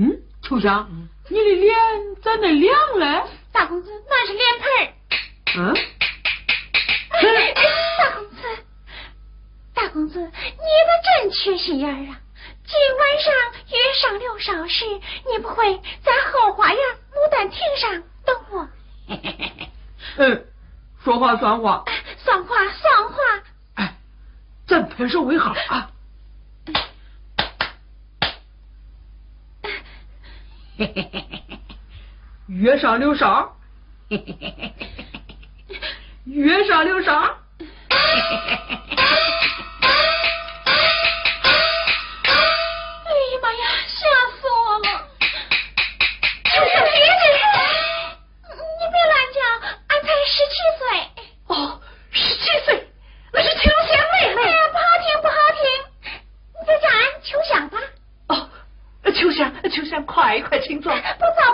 嗯，秋香，你的脸咋那亮了？大公子，那是脸盆嗯。大公子，大公子，你可真缺心眼儿啊！今晚上约上刘少时，你不会在后花园牡丹亭上等我？嗯，说话算话。算话算话。哎，咱拍手为好啊！约上刘少，约上刘少。来一块青椒不早，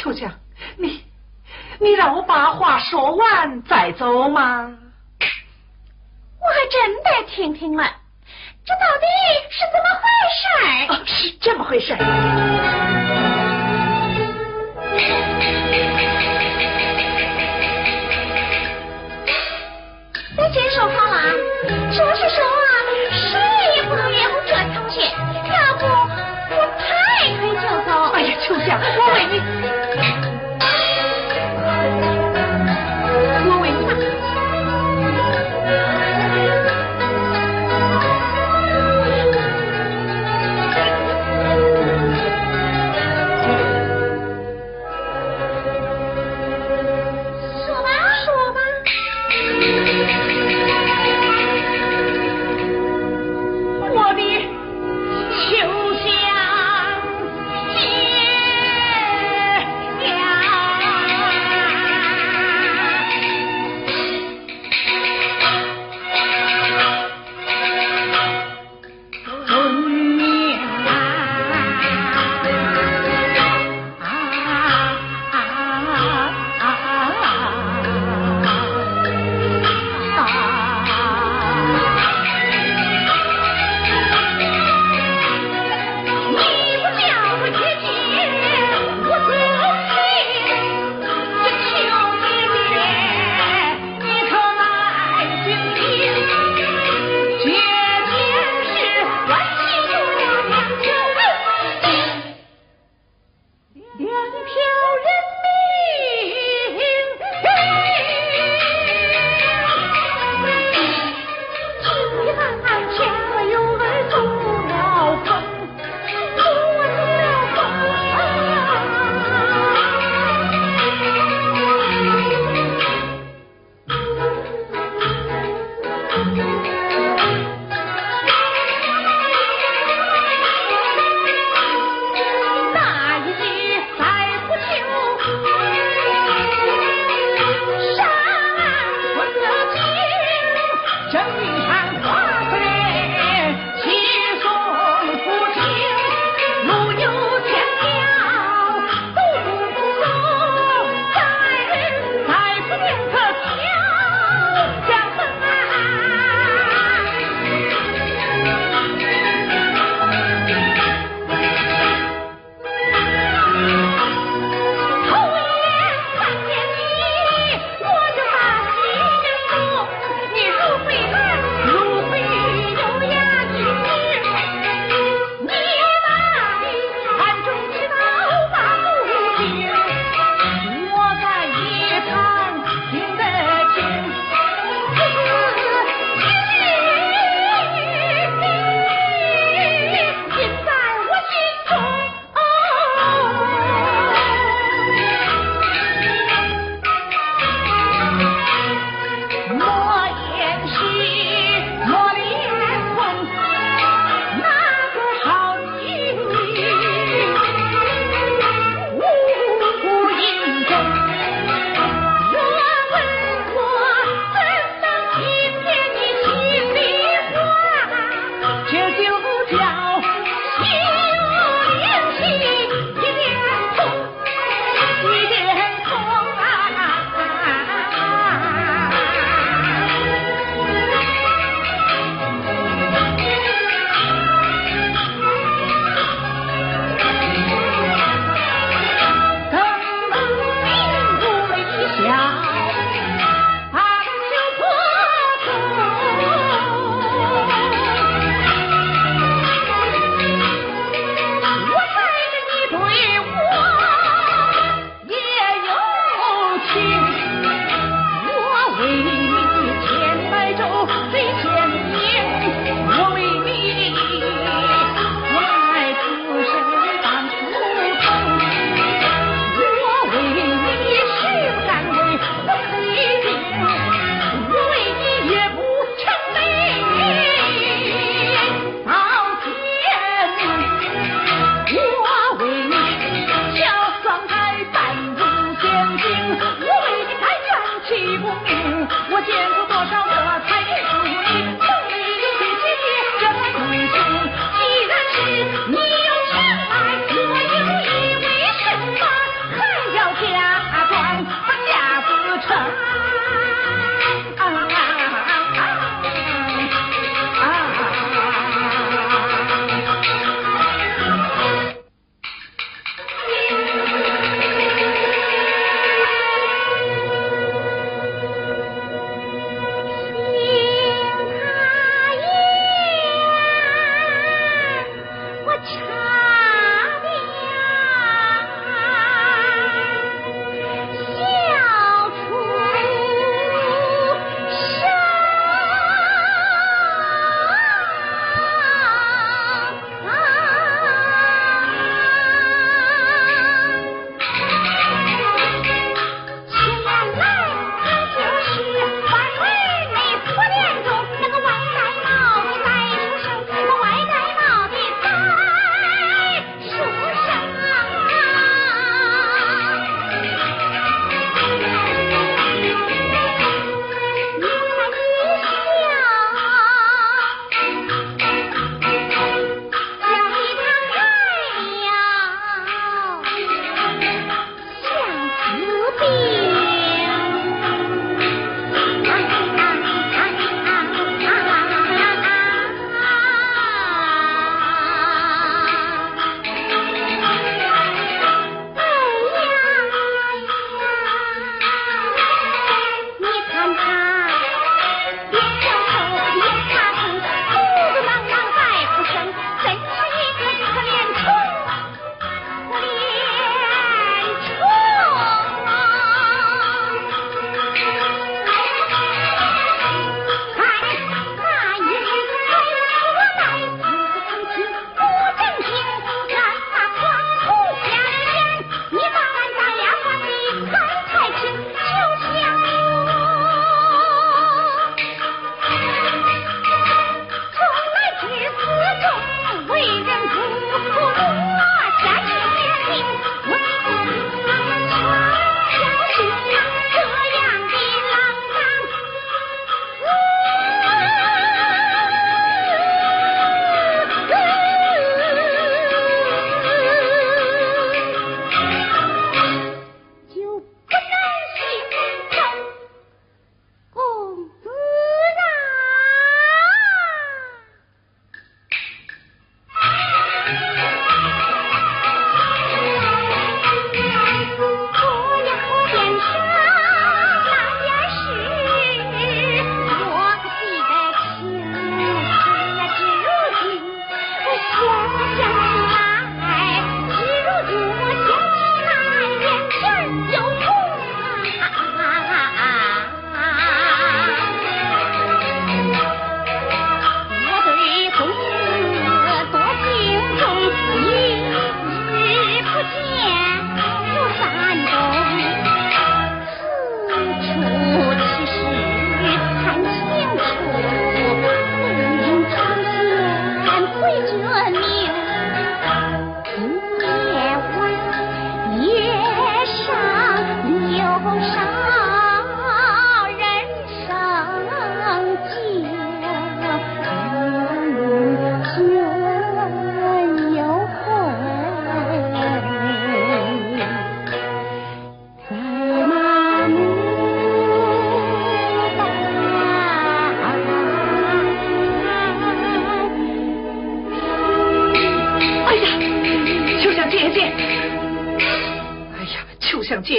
秋香，你你让我把话说完再走吗？我还真得听听了，这到底是怎么回事？是这么回事。再接说好了，说是说啊，谁也不能怨我这条线。要不我抬腿就走。哎呀，秋香，我为你。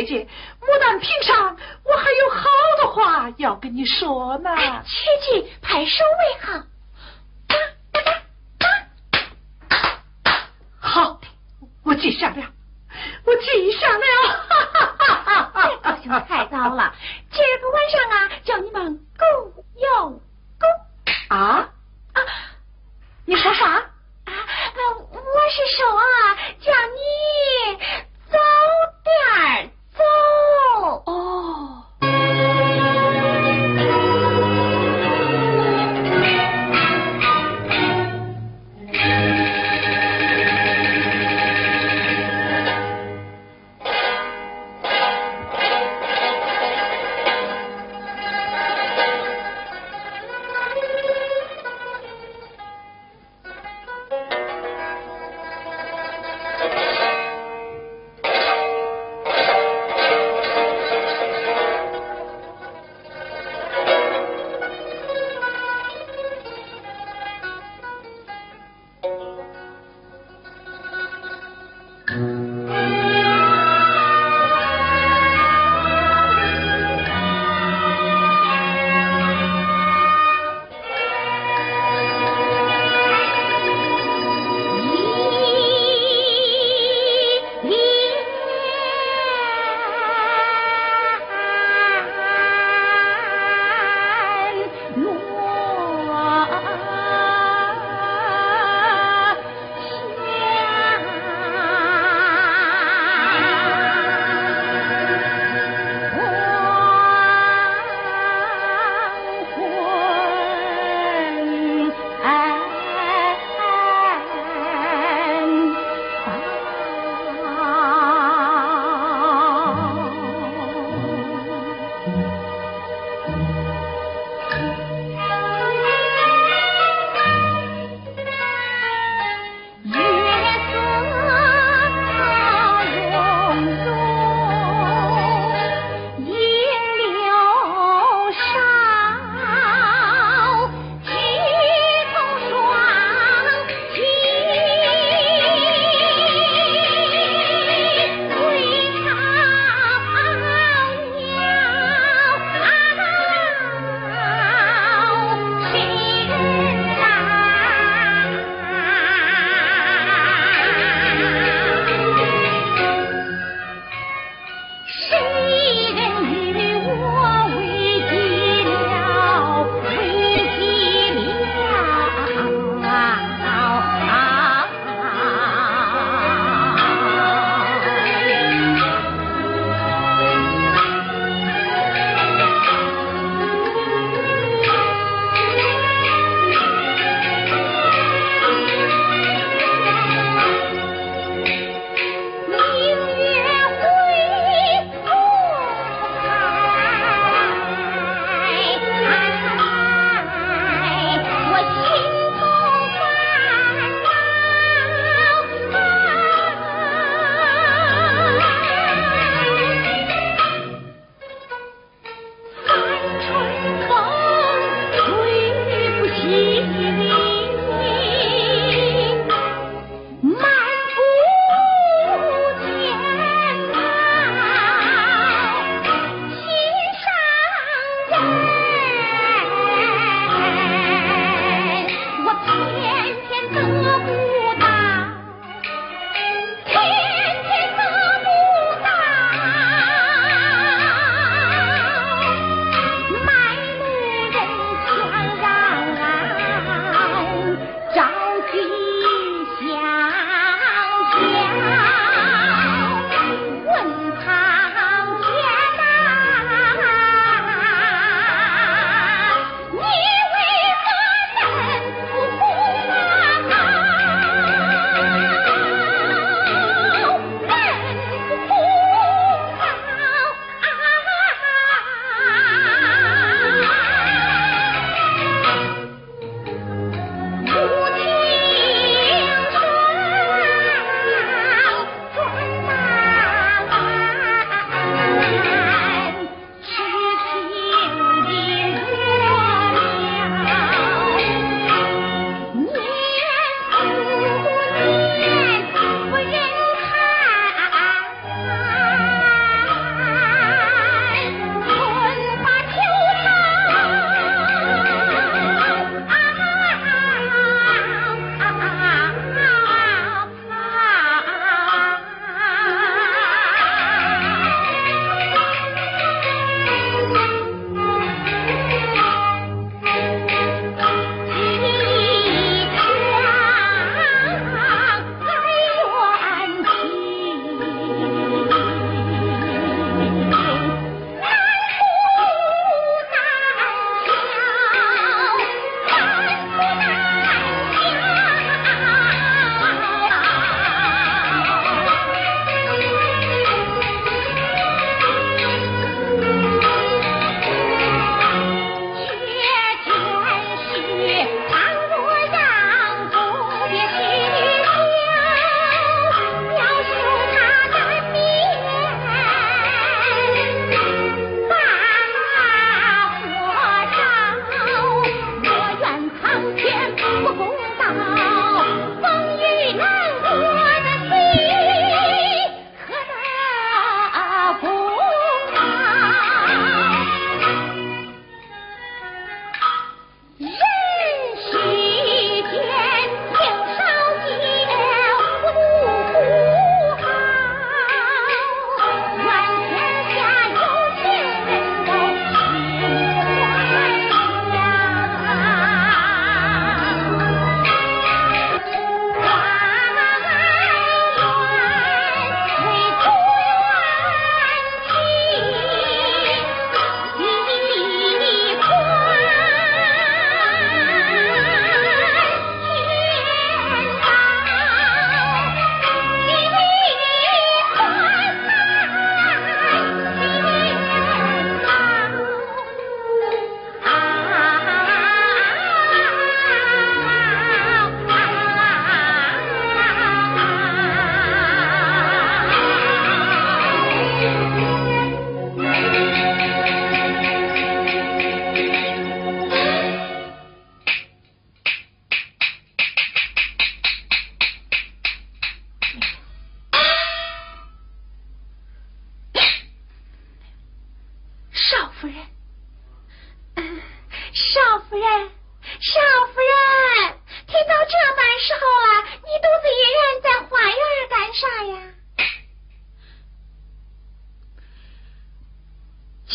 厅上，我还有好多话要跟你说呢。去去，拍手为好。好，我记下了，我记下了。这高兴太早了，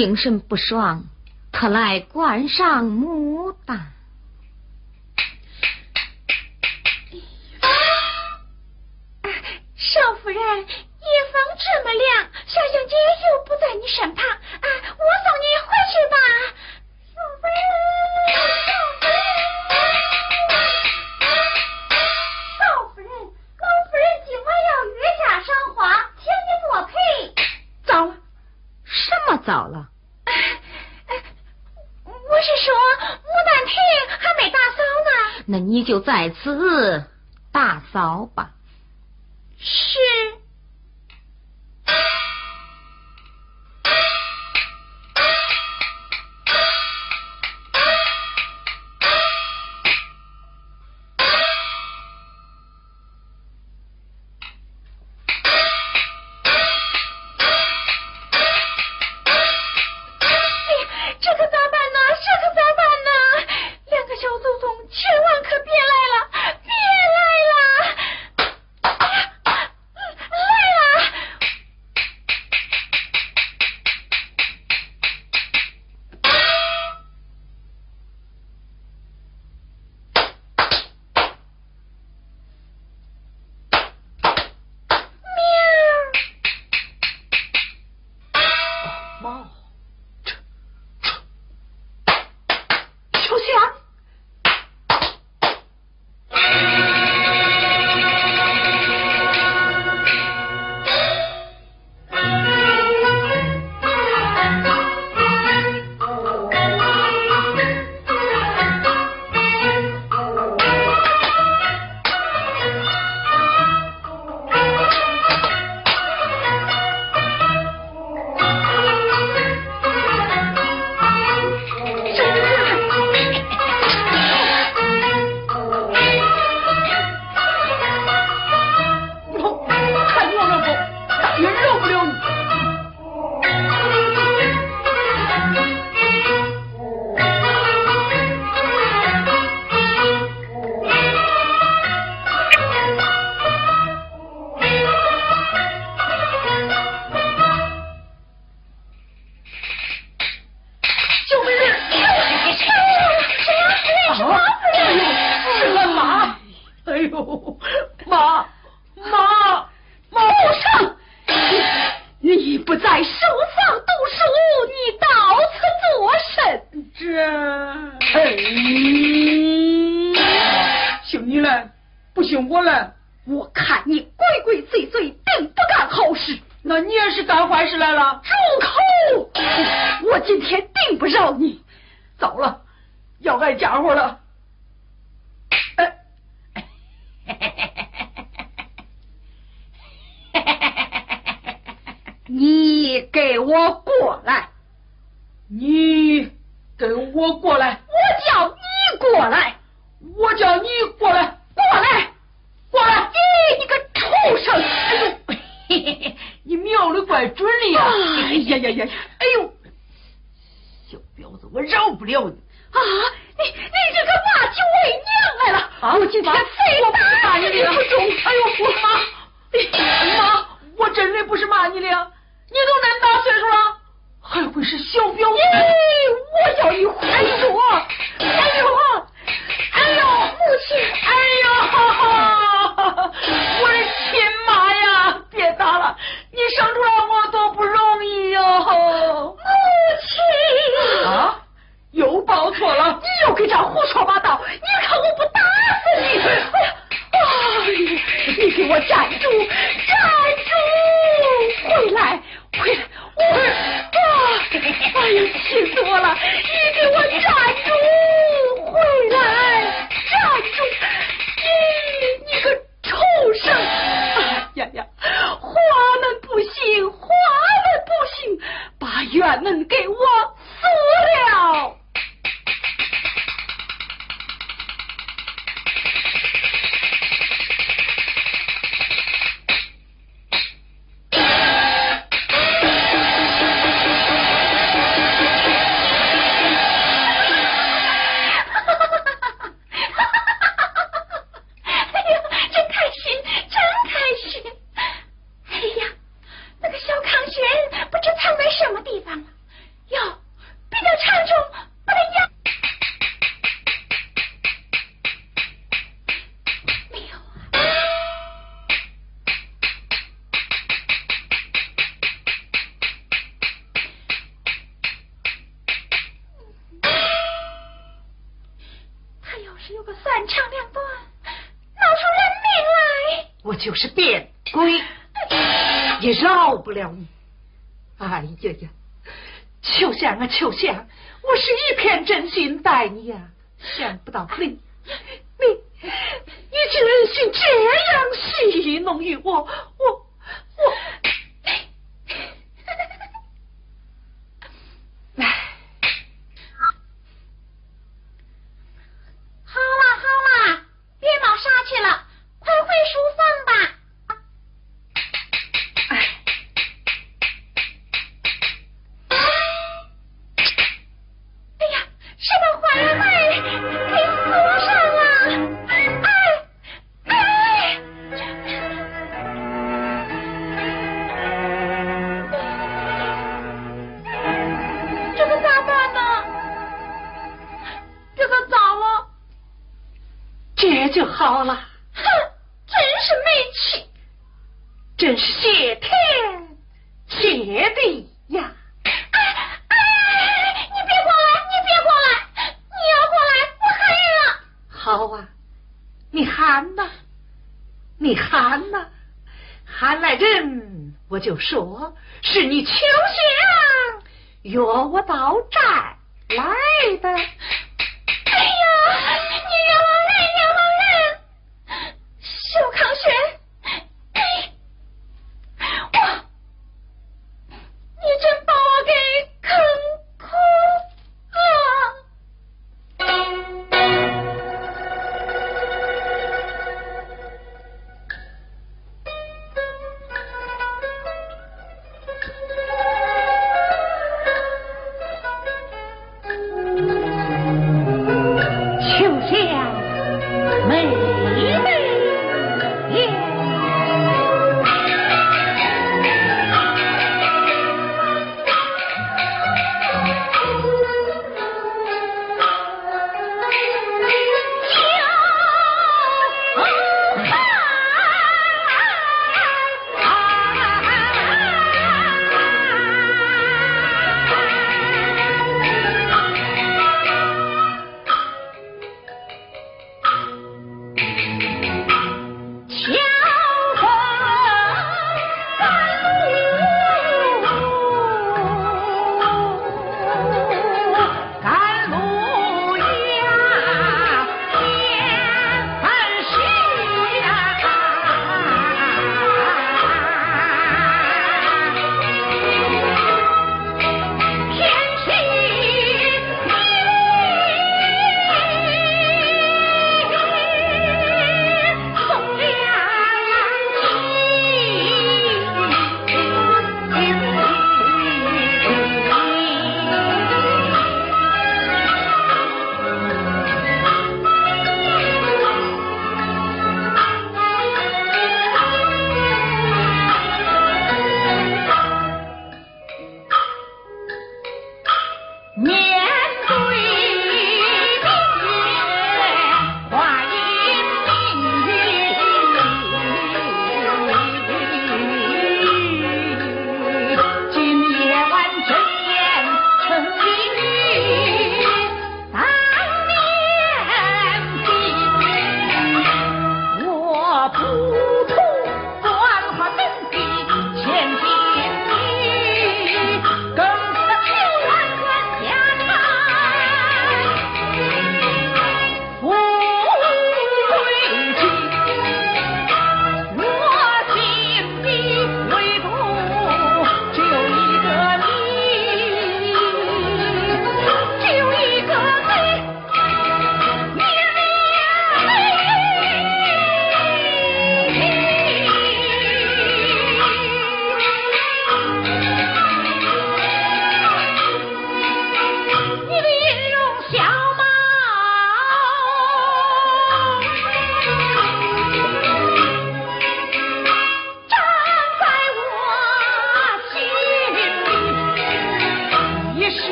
精神不爽，特来观赏木要挨家伙了。你给我过来！你给我过来！我叫你过来！我叫你过来！过来！过来！你你个畜生！哎呦，嘿嘿嘿，你瞄的怪准的呀！哎呀呀呀！哎呦，小婊子，我饶不了你！啊！你你这个骂起为娘来了！啊！我今天非打你的不中！哎呦，我妈！妈，我真的不是骂你的，你都那么大岁数了，还会是小婊子？我要你回说！哎呦！哎呦，母亲！哎呦！我的亲妈呀！别打了，你生出来我多不容易哟！母亲！啊！又报错了，你又给这胡说八道！你看我不打死你！哎呀！哎，你给我站住！站住！回来！回来！我啊！哎呀，气死我了！你给我站住！回来！站住！你你个畜生！哎呀呀！花门不行，花门不行，把院门给我撕了！肝肠两短，闹出人命来。我就是变鬼，也饶不了你。哎呀呀，秋香啊秋香，我是一片真心待你呀，想不到你，你，你竟忍心这样戏弄于我。就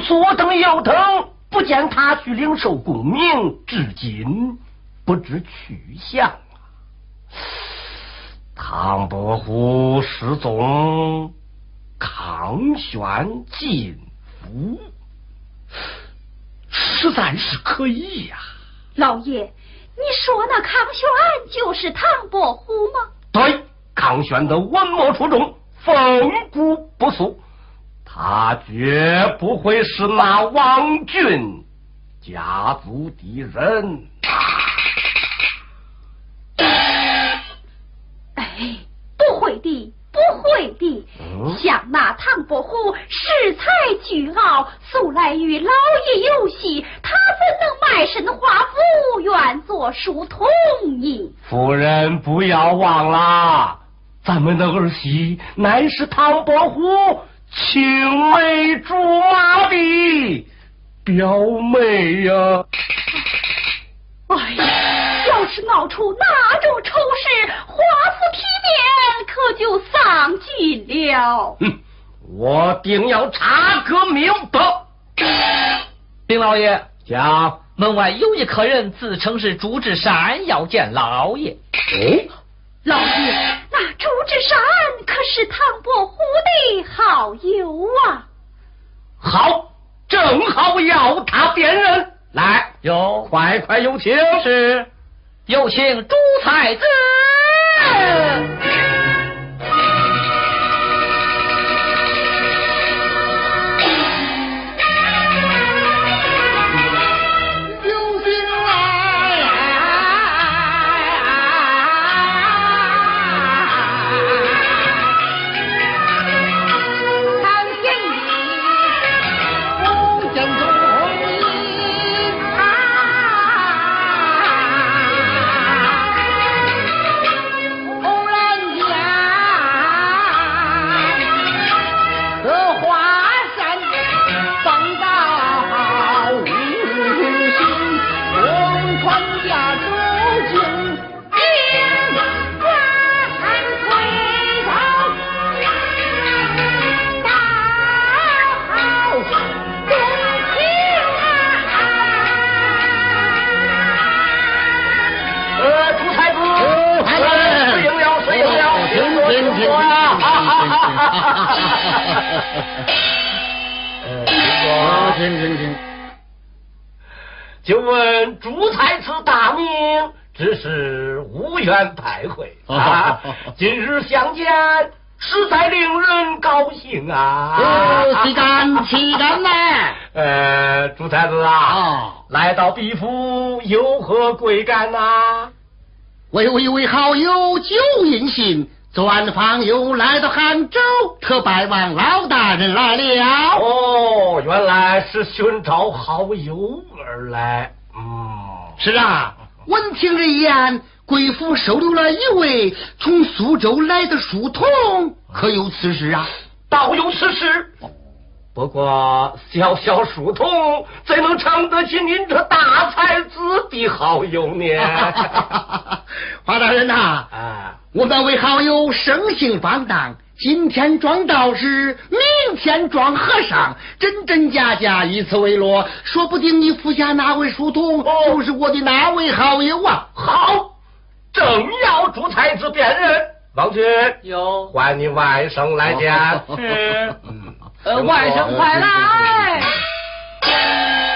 左等右等，不见他去领受功名，至今不知去向啊！唐伯虎失踪，康轩进府，实在是可疑呀！老爷，你说那康轩就是唐伯虎吗？对，康轩的文墨出众，风骨不俗，他绝不会是那王俊家族的人。哎，不会的，不会的，像那唐伯虎恃才倨傲，素来与老爷有隙，他怎能卖身华府，愿做书童呢？夫人不要忘了，咱们的儿媳乃是唐伯虎青梅竹马的表妹呀！哎呀，要是闹出那种丑事，华府体面可就丧尽了。哼，我定要查个明白。丁老爷，讲。门外有一客人自称是朱志山，要见老爷。哦，老爷，朱志山可是唐伯虎的好友啊！好，正好要他辨认。来，有快快有请。是有请朱才子。啊，停停停！就问朱才子大名，只是无缘拜会啊！今日相见，实在令人高兴啊！哦，岂敢岂敢呢？呃，朱太子啊，哦来到毕府有何贵干呐、为我一位好友久隐信，昨晚访友来到杭州，特拜望老大人来了。哦，原来是寻找好友而来。嗯，是啊，闻听人言，贵府收留了一位从苏州来的书童，可有此事啊？倒有此事。不过小小书童怎能称得起您这大才子的好友呢？华大人呐、啊，我们为好友生性放荡，今天装道士，明天装和尚，真真假假，以此为乐。说不定你府下那位书童哦就是我的那位好友啊！好，正要朱才子辨认，王君有唤你外甥来见。是嗯，呃，外甥快来！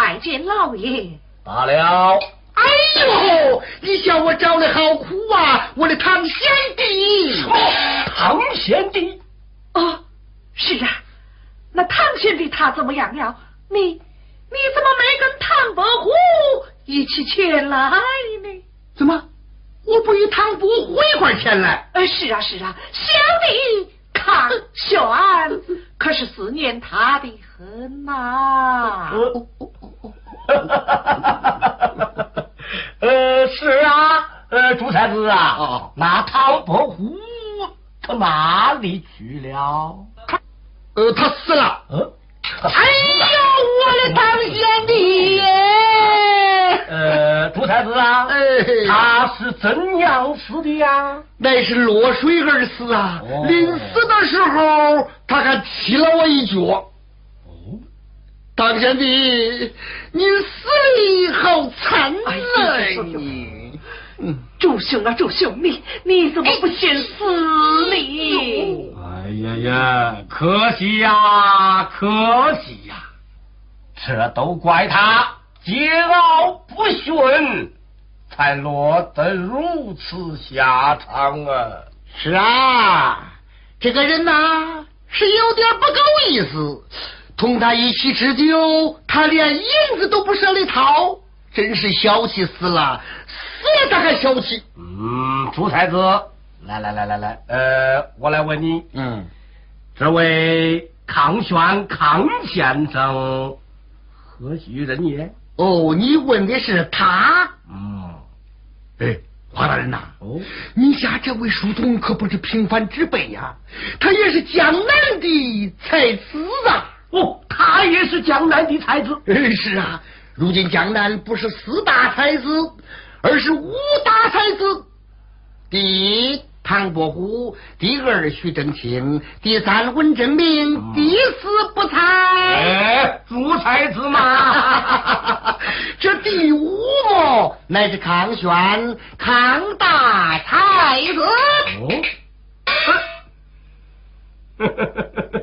拜见老爷。罢了。哎呦，你叫我找的好苦啊，我的堂贤弟！唐贤弟，哦，是啊，那唐贤弟他怎么样了？你你怎么没跟唐伯虎一起前来呢？怎么，我不与唐伯虎一块前来？呃，是啊是啊，小弟康玄可是思念他的很呐、呃，是啊，呃，朱才子啊，哦那唐伯虎他哪里去了？呃，他死了。嗯，哎呦，我的堂兄弟耶！呃，朱才子啊，哎他是怎样死的呀？那是落水而死啊！哦临死的时候，他还踢了我一脚。唐贤弟，你死的好惨呐！呦呦呦你，嗯，周兄啊，周兄，你你怎么不先死呢？哎呀呀，可惜呀，可惜呀，这都怪他桀骜不驯，才落得如此下场啊！是啊，这个人呐、是有点不够意思。同他一起吃酒，他连银子都不舍得掏，真是小气死了。死了他还小气。嗯，朱太子，来来来来来，呃，我来问你，嗯，这位康轩康先生何许人也？哦，你问的是他？嗯，哎，华大人呐、哦，你家这位书童可不是平凡之辈呀、他也是江南的才子啊！哦他也是江南的才子。嗯是啊如今江南不是四大才子而是五大才子第一唐伯虎第二徐正清第三文征明第四不才哎主才子嘛 这第五乃是康玄康大才子。哦。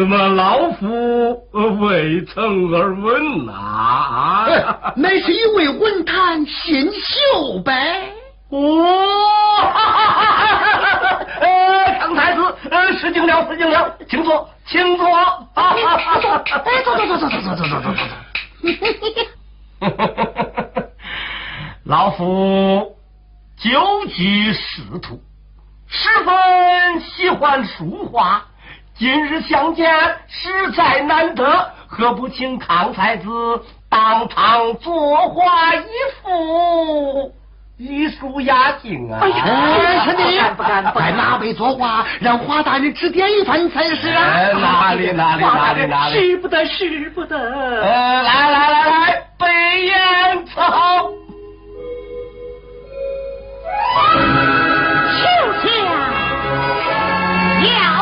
怎么老夫未曾耳闻呐？啊，乃是一位文坛新秀呗。哦，呃，康太子，呃，失敬了，失敬了，请坐，请坐。哎，坐坐坐坐坐坐坐坐坐坐。老夫久居仕途，十分喜欢书画。今日相见，实在难得，何不请康才子当堂作画一幅，以书压境啊？哎呀，是的，不敢，在哪位作画，让华大人指点一番才是啊！哪里哪里哪里哪里，使不得，使不得。呃，来来来来，北燕伺候。秋香要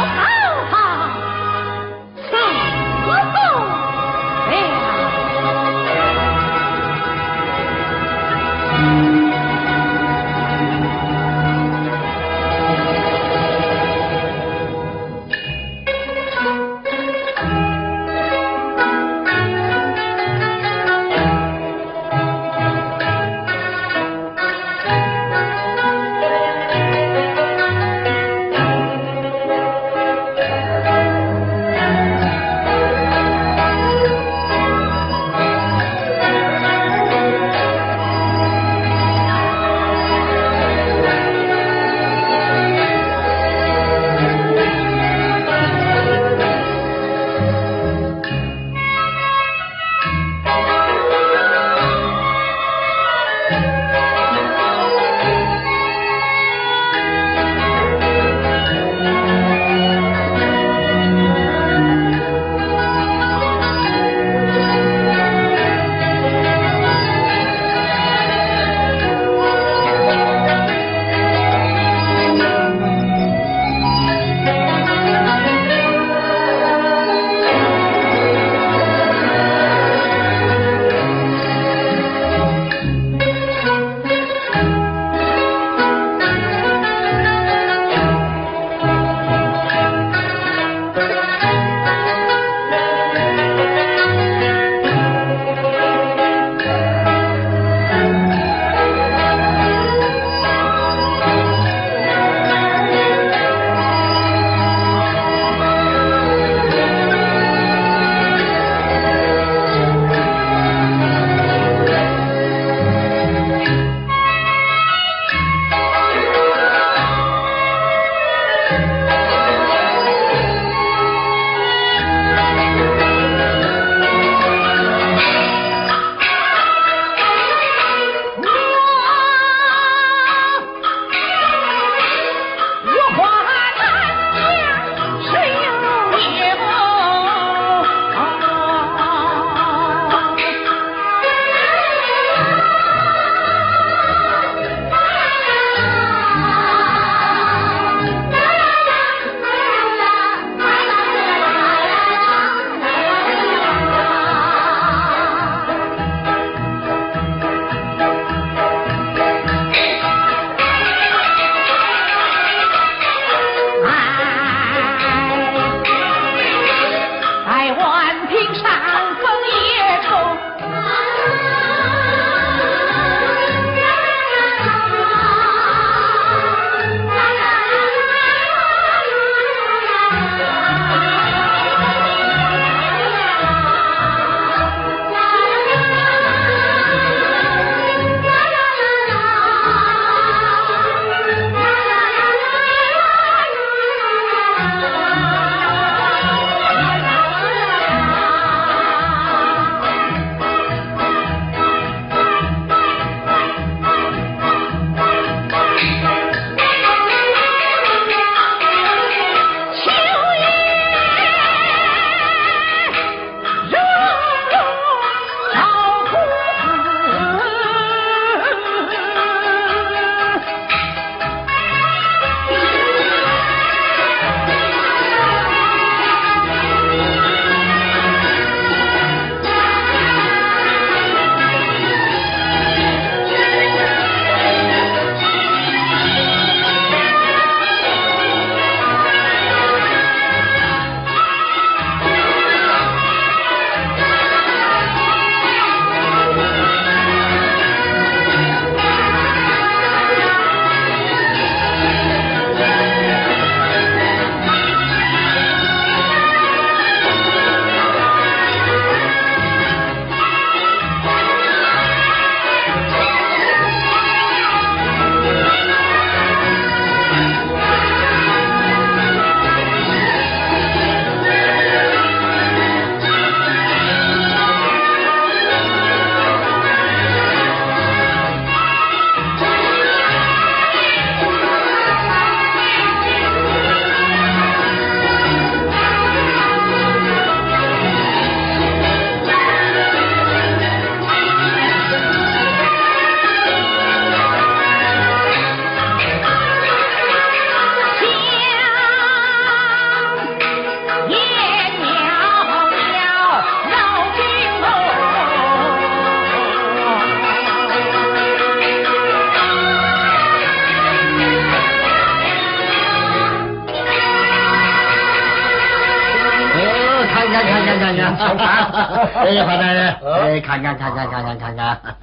哎，华大人，哎，看看看看看看看看。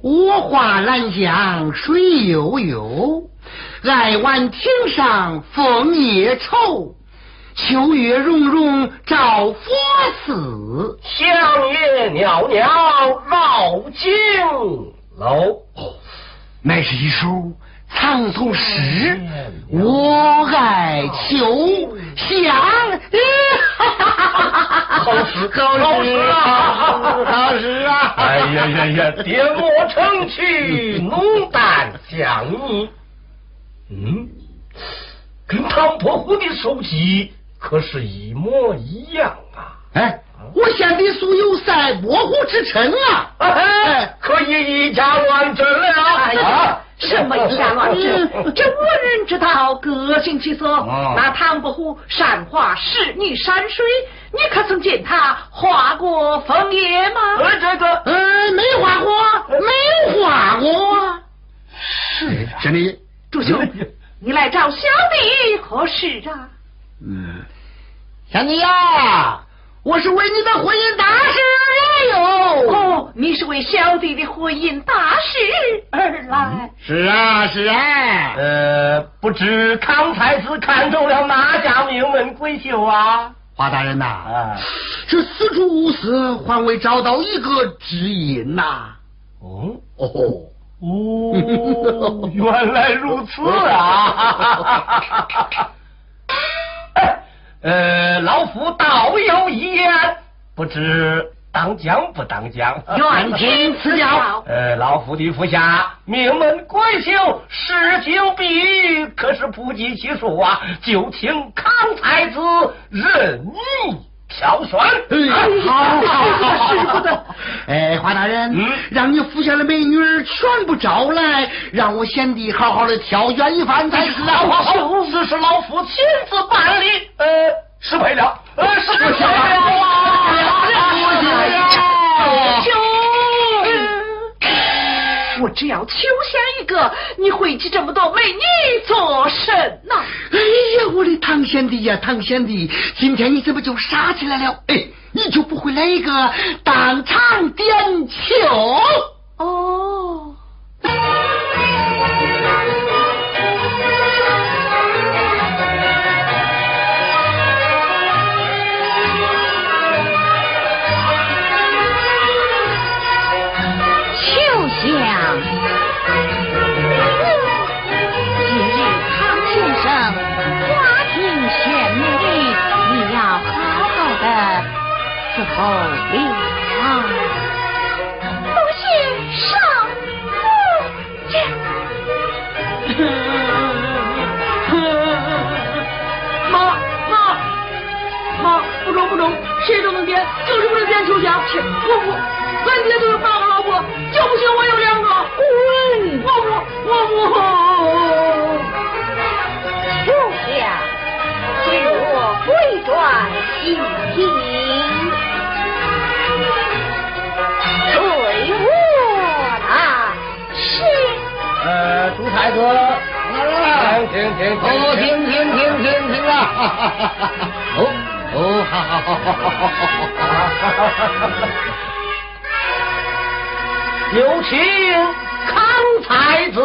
我画兰香水悠悠，爱晚亭上枫叶愁。秋月融融照佛寺，香叶袅袅绕经楼。那是一首藏头诗，我爱秋香。好诗，好诗啊，好诗啊！哎呀呀呀，跌墨成曲，浓淡相宜。嗯，跟唐伯虎的手机可是一模一样啊！哎，我献的素有赛伯虎之称啊！哎，可以以假乱真了啊！什么以假乱真？这无人知道，各行其所。哦那唐伯虎善画仕女山水，你可曾见他画过枫叶吗？呃，这个呃，没画过，没有画过。是啊真的。朱兄，你来找小弟何事啊？嗯，小弟呀，我是为你的婚姻大事来哟。哦，你是为小弟的婚姻大事而来。是啊，是啊。呃，不知康太子看中了哪家名门闺秀啊？华大人呐，啊，这四处无私，还未找到一个知音呐。哦哦，哦，原来如此啊！呃，老夫倒有一言，不知当讲不当讲？愿听此教。呃，老夫的府下名门闺秀十九碧玉，可是不计其数啊！就请康太子任意挑选。哎，好，好，好，是不得。哎，华大人，嗯让你府下的美女儿全部招来，让我贤弟好好的挑选一番才是啊！好好好，此事老夫亲自办理。呃，失陪了，呃，失陪了啊！兄，我只要求下一个，你回去这么多美女做甚呐？哎呀，我的唐贤弟呀，唐贤弟，今天你怎么就傻起来了？哎，你就不会来一个当场点球？哦，伺候了。多谢上夫人。妈妈妈，不中不中，谁都能点，就是不能点秋香。我不，俺爹都有八个老婆，就不行我有两个。滚！我不，我不。秋香，随我回转心来哥，来，停停停停停停停停啊！哦 哦，好好好好好好好好，有请康才子。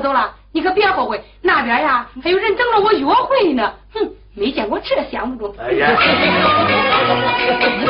走了，你可别后悔。那边呀，还有人等着我约会呢。哼，没见过这相不中。哎呀。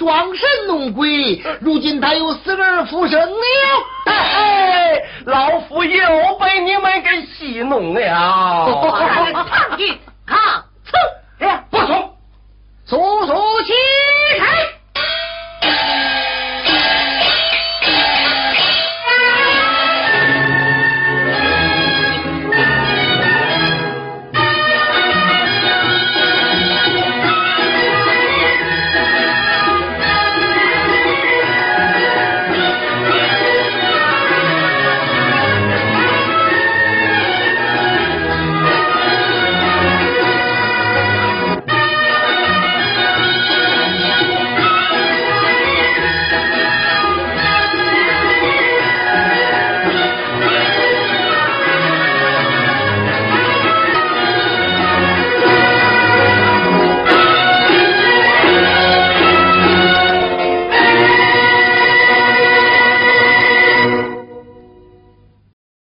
装